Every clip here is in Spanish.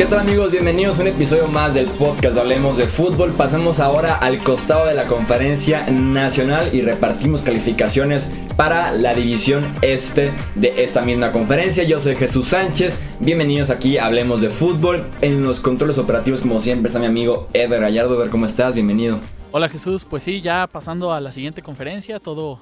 ¿Qué tal amigos? Bienvenidos a un episodio más del podcast Hablemos de Fútbol. Pasamos ahora al costado de la conferencia nacional y repartimos calificaciones para la división este de esta misma conferencia. Yo soy Jesús Sánchez. Bienvenidos aquí a Hablemos de Fútbol. En los controles operativos, como siempre, está mi amigo Eder Gallardo. ver cómo estás. Bienvenido. Hola Jesús, pues sí, ya pasando a la siguiente conferencia, todo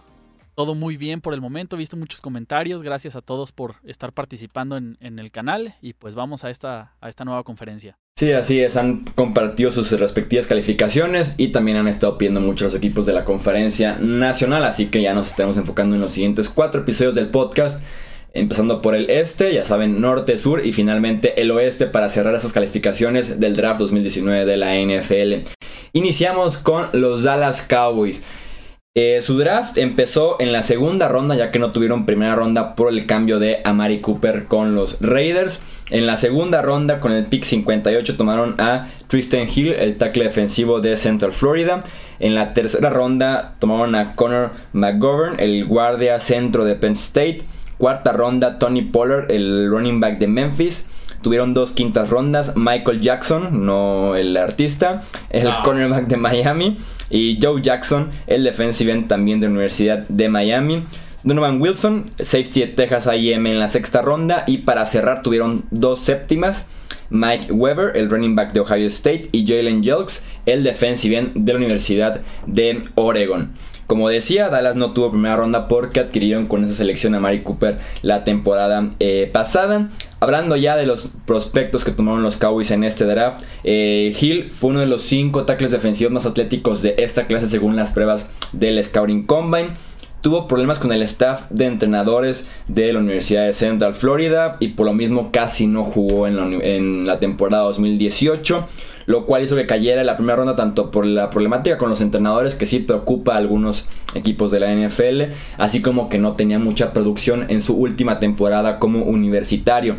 todo muy bien por el momento, he visto muchos comentarios, gracias a todos por estar participando en, el canal y pues vamos a esta, nueva conferencia. Sí, así es, han compartido sus respectivas calificaciones y también han estado pidiendo mucho los equipos de la conferencia nacional, así que ya nos estamos enfocando en los siguientes cuatro episodios del podcast. Empezando por el este, ya saben, norte, sur y finalmente el oeste para cerrar esas calificaciones del draft 2019 de la NFL. Iniciamos con los Dallas Cowboys. Eh, su draft empezó en la segunda ronda, ya que no tuvieron primera ronda por el cambio de Amari Cooper con los Raiders. En la segunda ronda, con el pick 58, tomaron a Tristan Hill, el tackle defensivo de Central Florida. En la tercera ronda, tomaron a Connor McGovern, el guardia centro de Penn State. Cuarta ronda, Tony Pollard, el running back de Memphis. Tuvieron dos quintas rondas. Michael Jackson, no el artista, el cornerback de Miami. Y Joe Jackson, el defensive end también de la Universidad de Miami. Donovan Wilson, safety de Texas AM en la sexta ronda. Y para cerrar tuvieron dos séptimas. Mike Weber, el running back de Ohio State, y Jalen Jelks, el defensive end de la Universidad de Oregon. Como decía, Dallas no tuvo primera ronda porque adquirieron con esa selección a Mari Cooper la temporada eh, pasada. Hablando ya de los prospectos que tomaron los Cowboys en este draft, eh, Hill fue uno de los cinco tackles defensivos más atléticos de esta clase según las pruebas del Scouting Combine tuvo problemas con el staff de entrenadores de la Universidad de Central Florida y por lo mismo casi no jugó en la, temporada 2018, lo cual hizo que cayera en la primera ronda tanto por la problemática con los entrenadores que sí preocupa a algunos equipos de la NFL, así como que no tenía mucha producción en su última temporada como universitario.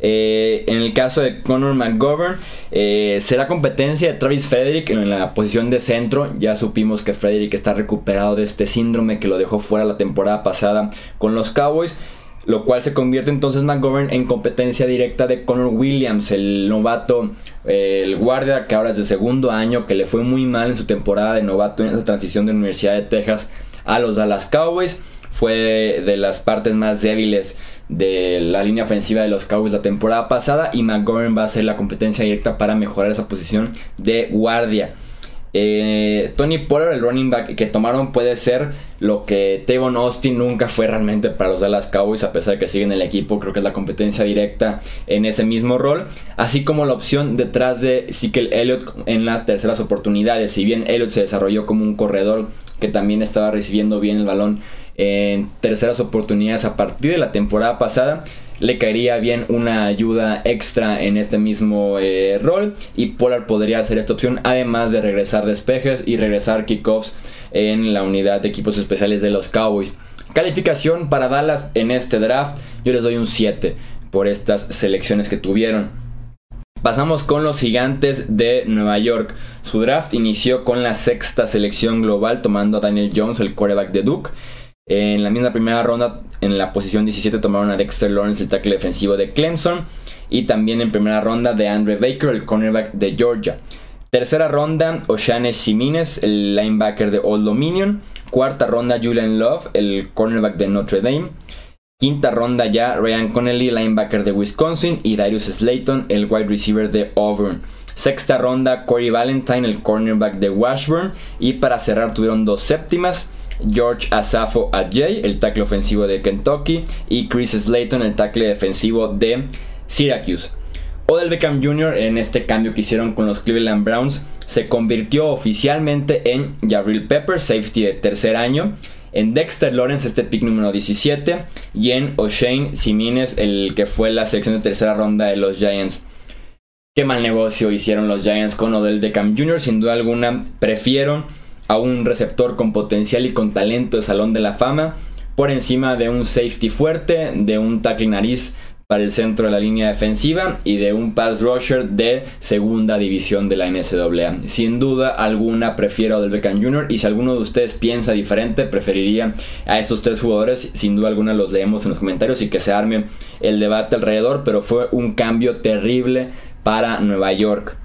Eh, en el caso de Conor McGovern, eh, será competencia de Travis Frederick en la posición de centro. Ya supimos que Frederick está recuperado de este síndrome que lo dejó fuera la temporada pasada con los Cowboys. Lo cual se convierte entonces McGovern en competencia directa de Connor Williams, el novato, eh, el guardia que ahora es de segundo año, que le fue muy mal en su temporada de novato en esa transición de Universidad de Texas a los Dallas Cowboys. Fue de las partes más débiles de la línea ofensiva de los Cowboys la temporada pasada y McGovern va a ser la competencia directa para mejorar esa posición de guardia. Eh, Tony Pollard, el running back que tomaron, puede ser lo que Tavon Austin nunca fue realmente para los Dallas Cowboys, a pesar de que siguen el equipo. Creo que es la competencia directa en ese mismo rol, así como la opción detrás de Ezekiel Elliott en las terceras oportunidades. Si bien Elliott se desarrolló como un corredor que también estaba recibiendo bien el balón en terceras oportunidades a partir de la temporada pasada. Le caería bien una ayuda extra en este mismo eh, rol y Polar podría hacer esta opción además de regresar despejes y regresar kickoffs en la unidad de equipos especiales de los Cowboys. Calificación para Dallas en este draft, yo les doy un 7 por estas selecciones que tuvieron. Pasamos con los gigantes de Nueva York. Su draft inició con la sexta selección global tomando a Daniel Jones, el quarterback de Duke. En la misma primera ronda, en la posición 17, tomaron a Dexter Lawrence, el tackle defensivo de Clemson. Y también en primera ronda de Andre Baker, el cornerback de Georgia. Tercera ronda, Oshane Simines, el linebacker de Old Dominion. Cuarta ronda, Julian Love, el cornerback de Notre Dame. Quinta ronda ya, Ryan Connelly, linebacker de Wisconsin. Y Darius Slayton, el wide receiver de Auburn. Sexta ronda, Corey Valentine, el cornerback de Washburn. Y para cerrar tuvieron dos séptimas. George Asafo Adjay, el tackle ofensivo de Kentucky, y Chris Slayton, el tackle defensivo de Syracuse. Odell Beckham Jr. en este cambio que hicieron con los Cleveland Browns se convirtió oficialmente en Jabril Pepper, safety de tercer año, en Dexter Lawrence, este pick número 17, y en O'Shane Simines, el que fue la selección de tercera ronda de los Giants. Qué mal negocio hicieron los Giants con Odell Beckham Jr. Sin duda alguna, prefiero a un receptor con potencial y con talento de Salón de la Fama por encima de un safety fuerte, de un tackle nariz para el centro de la línea defensiva y de un pass rusher de segunda división de la NCAA. Sin duda alguna prefiero a Del Beckham Jr. y si alguno de ustedes piensa diferente, preferiría a estos tres jugadores. Sin duda alguna los leemos en los comentarios y que se arme el debate alrededor, pero fue un cambio terrible para Nueva York.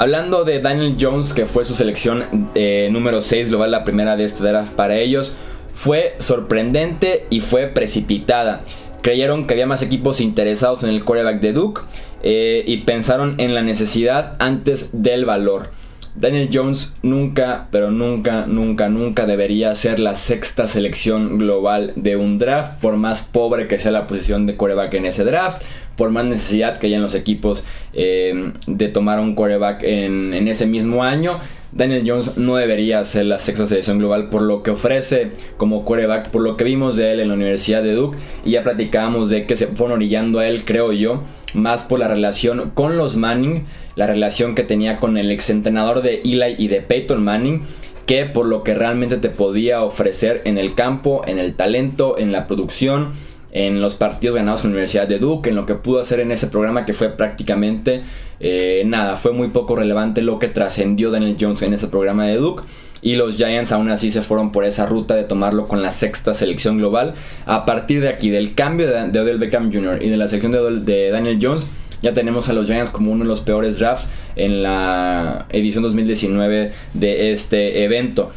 Hablando de Daniel Jones, que fue su selección eh, número 6 global, la primera de este draft para ellos, fue sorprendente y fue precipitada. Creyeron que había más equipos interesados en el quarterback de Duke eh, y pensaron en la necesidad antes del valor. Daniel Jones nunca, pero nunca, nunca, nunca debería ser la sexta selección global de un draft, por más pobre que sea la posición de quarterback en ese draft, por más necesidad que haya en los equipos eh, de tomar un quarterback en, en ese mismo año. Daniel Jones no debería ser la sexta selección global por lo que ofrece como quarterback, por lo que vimos de él en la Universidad de Duke y ya platicábamos de que se fueron orillando a él, creo yo, más por la relación con los Manning, la relación que tenía con el exentrenador de Eli y de Peyton Manning, que por lo que realmente te podía ofrecer en el campo, en el talento, en la producción, en los partidos ganados en la Universidad de Duke, en lo que pudo hacer en ese programa que fue prácticamente eh, nada, fue muy poco relevante lo que trascendió Daniel Jones en ese programa de Duke. Y los Giants aún así se fueron por esa ruta de tomarlo con la sexta selección global. A partir de aquí, del cambio de, Odell Beckham Jr. y de la selección de, de Daniel Jones, ya tenemos a los Giants como uno de los peores drafts en la edición 2019 de este evento.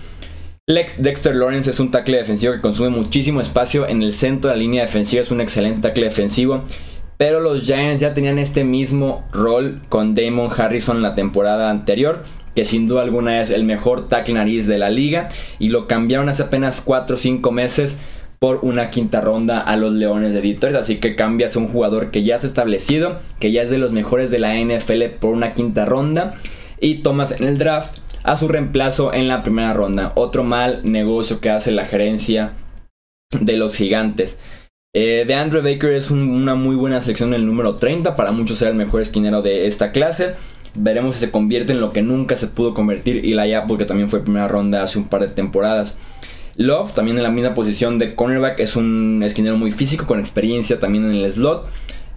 Lex Dexter Lawrence es un tackle defensivo que consume muchísimo espacio en el centro de la línea defensiva, es un excelente tackle defensivo pero los Giants ya tenían este mismo rol con Damon Harrison la temporada anterior, que sin duda alguna es el mejor tackle nariz de la liga, y lo cambiaron hace apenas 4 o 5 meses por una quinta ronda a los Leones de Detroit. Así que cambias un jugador que ya ha establecido, que ya es de los mejores de la NFL por una quinta ronda, y tomas en el draft a su reemplazo en la primera ronda. Otro mal negocio que hace la gerencia de los gigantes. Eh, de Andrew Baker es una muy buena selección en el número 30. Para muchos será el mejor esquinero de esta clase. Veremos si se convierte en lo que nunca se pudo convertir Eli Apple, que también fue primera ronda hace un par de temporadas. Love, también en la misma posición de cornerback, es un esquinero muy físico, con experiencia también en el slot.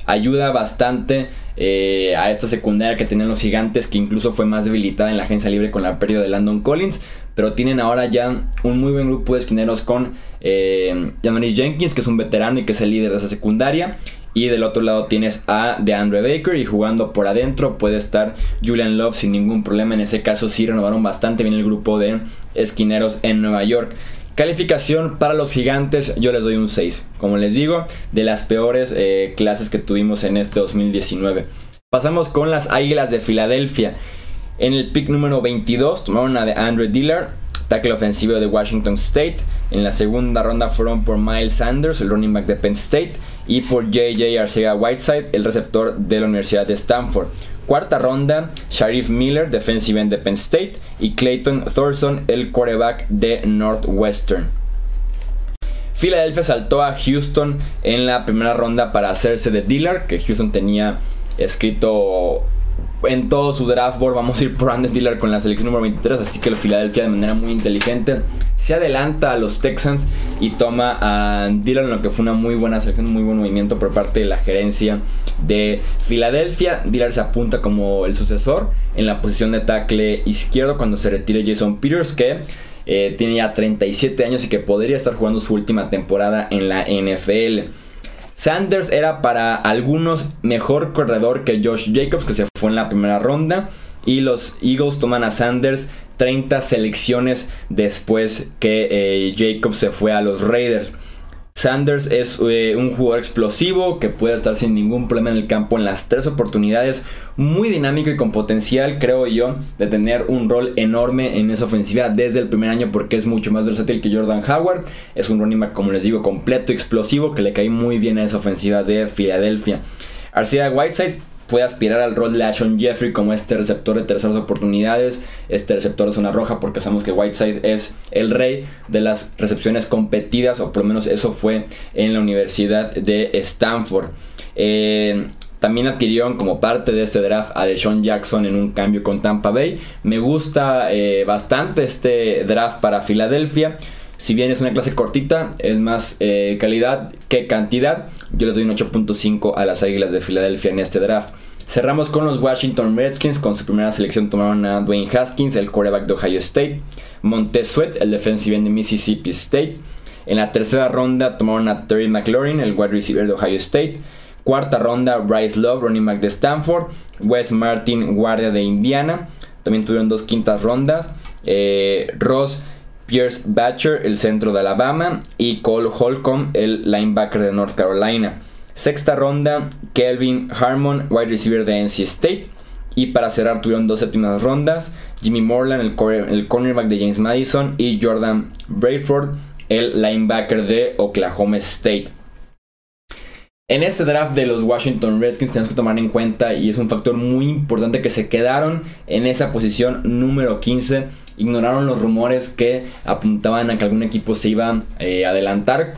Ayuda bastante eh, a esta secundaria que tenían los gigantes, que incluso fue más debilitada en la agencia libre con la pérdida de Landon Collins pero tienen ahora ya un muy buen grupo de esquineros con eh, Jenkins, que es un veterano y que es el líder de esa secundaria. Y del otro lado tienes a DeAndre Baker y jugando por adentro puede estar Julian Love sin ningún problema. En ese caso sí renovaron bastante bien el grupo de esquineros en Nueva York. Calificación para los gigantes, yo les doy un 6. Como les digo, de las peores eh, clases que tuvimos en este 2019. Pasamos con las Águilas de Filadelfia. En el pick número 22 tomaron a de Andrew Dillard, tackle ofensivo de Washington State. En la segunda ronda fueron por Miles Sanders, el running back de Penn State, y por JJ Arcega Whiteside, el receptor de la Universidad de Stanford. Cuarta ronda, Sharif Miller, defensive end de Penn State, y Clayton Thorson, el quarterback de Northwestern. Philadelphia saltó a Houston en la primera ronda para hacerse de Dillard, que Houston tenía escrito en todo su draft board vamos a ir por Andes Dillard con la selección número 23, así que el Philadelphia de manera muy inteligente se adelanta a los Texans y toma a en lo que fue una muy buena selección, muy buen movimiento por parte de la gerencia de Filadelfia. Dillard se apunta como el sucesor en la posición de tackle izquierdo cuando se retire Jason Peters, que eh, tiene ya 37 años y que podría estar jugando su última temporada en la NFL. Sanders era para algunos mejor corredor que Josh Jacobs, que se fue en la primera ronda. Y los Eagles toman a Sanders 30 selecciones después que eh, Jacobs se fue a los Raiders. Sanders es eh, un jugador explosivo que puede estar sin ningún problema en el campo en las tres oportunidades. Muy dinámico y con potencial, creo yo, de tener un rol enorme en esa ofensiva desde el primer año porque es mucho más versátil que Jordan Howard. Es un running back, como les digo, completo, explosivo, que le cae muy bien a esa ofensiva de Filadelfia. Arcea Whiteside puede aspirar al rol de Ashon Jeffrey como este receptor de terceras oportunidades, este receptor de zona roja, porque sabemos que Whiteside es el rey de las recepciones competidas, o por lo menos eso fue en la Universidad de Stanford. Eh, también adquirieron como parte de este draft a Deshaun Jackson en un cambio con Tampa Bay. Me gusta eh, bastante este draft para Filadelfia. Si bien es una clase cortita, es más eh, calidad que cantidad. Yo le doy un 8.5 a las Águilas de Filadelfia en este draft. Cerramos con los Washington Redskins. Con su primera selección tomaron a Dwayne Haskins, el quarterback de Ohio State. Montez Sweat, el defensive end de Mississippi State. En la tercera ronda tomaron a Terry McLaurin, el wide receiver de Ohio State. Cuarta ronda, Bryce Love, running back de Stanford. Wes Martin, guardia de Indiana. También tuvieron dos quintas rondas. Eh, Ross Pierce Batcher, el centro de Alabama. Y Cole Holcomb, el linebacker de North Carolina. Sexta ronda, Kelvin Harmon, wide receiver de NC State. Y para cerrar tuvieron dos séptimas rondas, Jimmy Morland, el, el cornerback de James Madison, y Jordan Brayford, el linebacker de Oklahoma State. En este draft de los Washington Redskins tenemos que tomar en cuenta, y es un factor muy importante, que se quedaron en esa posición número 15. Ignoraron los rumores que apuntaban a que algún equipo se iba a eh, adelantar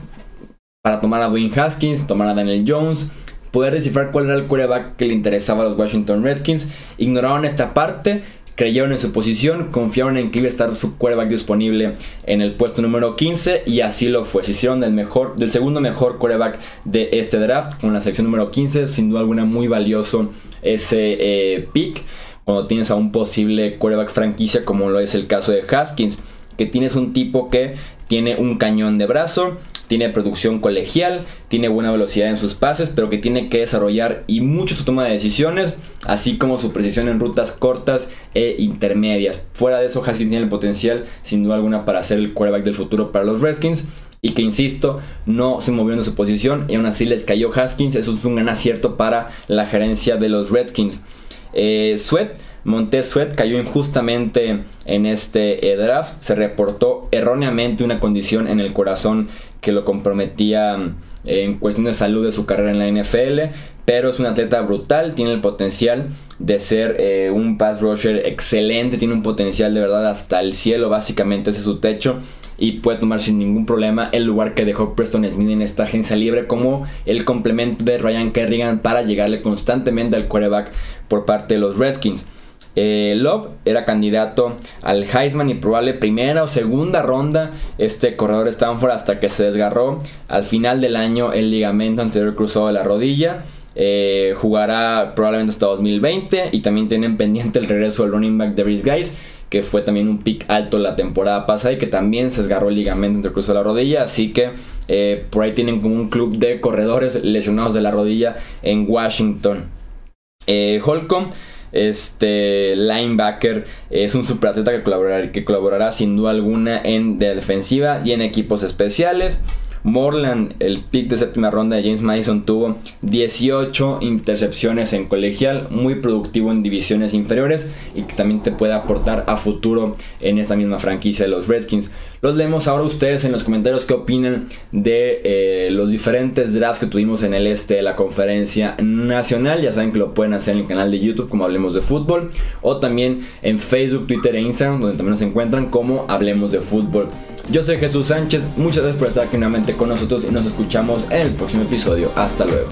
para tomar a Dwayne Haskins, tomar a Daniel Jones, poder descifrar cuál era el quarterback que le interesaba a los Washington Redskins. Ignoraron esta parte creyeron en su posición, confiaron en que iba a estar su quarterback disponible en el puesto número 15 y así lo fue. Se hicieron del, mejor, del segundo mejor quarterback de este draft con la selección número 15, sin duda alguna muy valioso ese eh, pick cuando tienes a un posible quarterback franquicia como lo es el caso de Haskins, que tienes un tipo que tiene un cañón de brazo, tiene producción colegial, tiene buena velocidad en sus pases, pero que tiene que desarrollar y mucho su toma de decisiones, así como su precisión en rutas cortas e intermedias. Fuera de eso, Haskins tiene el potencial, sin duda alguna, para ser el quarterback del futuro para los Redskins. Y que insisto, no se movió en su posición y aún así les cayó Haskins. Eso es un gran acierto para la gerencia de los Redskins. Eh, Sweat Montez Sweat cayó injustamente en este eh, draft. Se reportó erróneamente una condición en el corazón que lo comprometía eh, en cuestión de salud de su carrera en la NFL. Pero es un atleta brutal, tiene el potencial de ser eh, un pass rusher excelente, tiene un potencial de verdad hasta el cielo, básicamente ese es su techo y puede tomar sin ningún problema el lugar que dejó Preston Smith en esta agencia libre como el complemento de Ryan Kerrigan para llegarle constantemente al quarterback por parte de los Redskins. Eh, Love era candidato al Heisman y probable primera o segunda ronda. Este corredor Stanford hasta que se desgarró al final del año el ligamento anterior cruzado de la rodilla. Eh, jugará probablemente hasta 2020 y también tienen pendiente el regreso del running back de Guys que fue también un pick alto la temporada pasada y que también se desgarró el ligamento cruzado de la rodilla. Así que eh, por ahí tienen como un club de corredores lesionados de la rodilla en Washington. Holcomb este linebacker es un superatleta que colaborará, que colaborará sin duda alguna en defensiva y en equipos especiales. Morland, el pick de séptima ronda de James Madison, tuvo 18 intercepciones en colegial, muy productivo en divisiones inferiores y que también te puede aportar a futuro en esta misma franquicia de los Redskins. Los leemos ahora ustedes en los comentarios qué opinan de eh, los diferentes drafts que tuvimos en el este de la conferencia nacional. Ya saben que lo pueden hacer en el canal de YouTube como Hablemos de Fútbol o también en Facebook, Twitter e Instagram donde también nos encuentran como Hablemos de Fútbol. Yo soy Jesús Sánchez, muchas gracias por estar aquí nuevamente con nosotros y nos escuchamos en el próximo episodio. Hasta luego.